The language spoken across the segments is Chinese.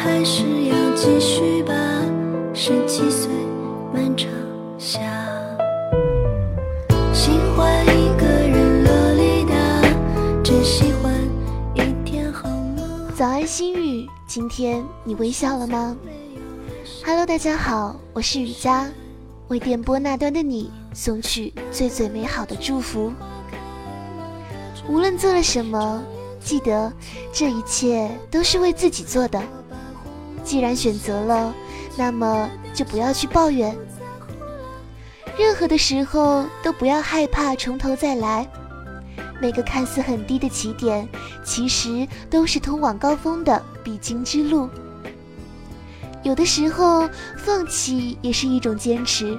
还是要继续吧十七岁漫长夏，喜欢一个人洛丽塔，只喜欢一天好梦。早安，心语，今天你微笑了吗？Hello，大家好，我是雨佳，为电波那端的你送去最最美好的祝福。无论做了什么，记得这一切都是为自己做的。既然选择了，那么就不要去抱怨。任何的时候都不要害怕从头再来。每个看似很低的起点，其实都是通往高峰的必经之路。有的时候放弃也是一种坚持。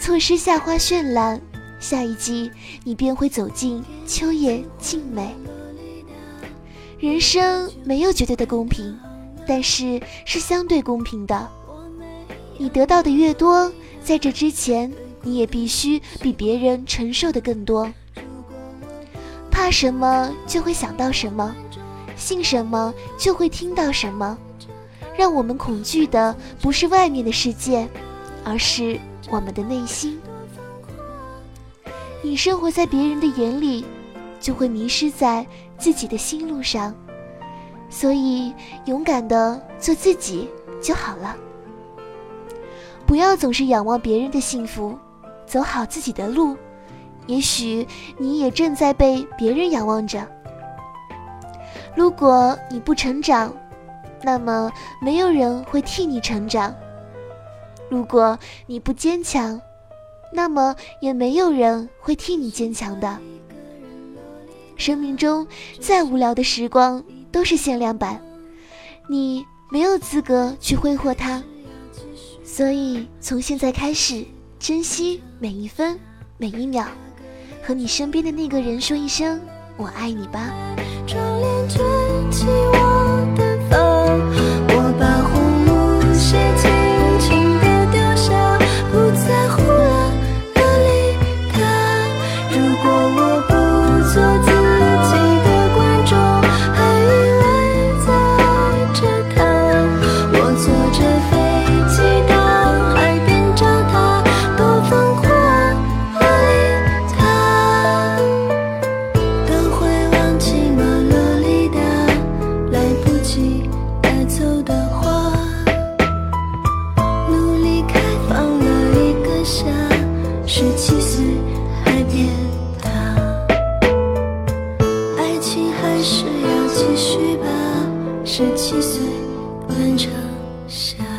错失夏花绚烂，下一季你便会走进秋叶静美。人生没有绝对的公平。但是是相对公平的，你得到的越多，在这之前，你也必须比别人承受的更多。怕什么就会想到什么，信什么就会听到什么。让我们恐惧的不是外面的世界，而是我们的内心。你生活在别人的眼里，就会迷失在自己的心路上。所以，勇敢的做自己就好了。不要总是仰望别人的幸福，走好自己的路。也许你也正在被别人仰望着。如果你不成长，那么没有人会替你成长；如果你不坚强，那么也没有人会替你坚强的。生命中再无聊的时光。都是限量版，你没有资格去挥霍它，所以从现在开始，珍惜每一分每一秒，和你身边的那个人说一声“我爱你”吧。十七岁，漫长夏。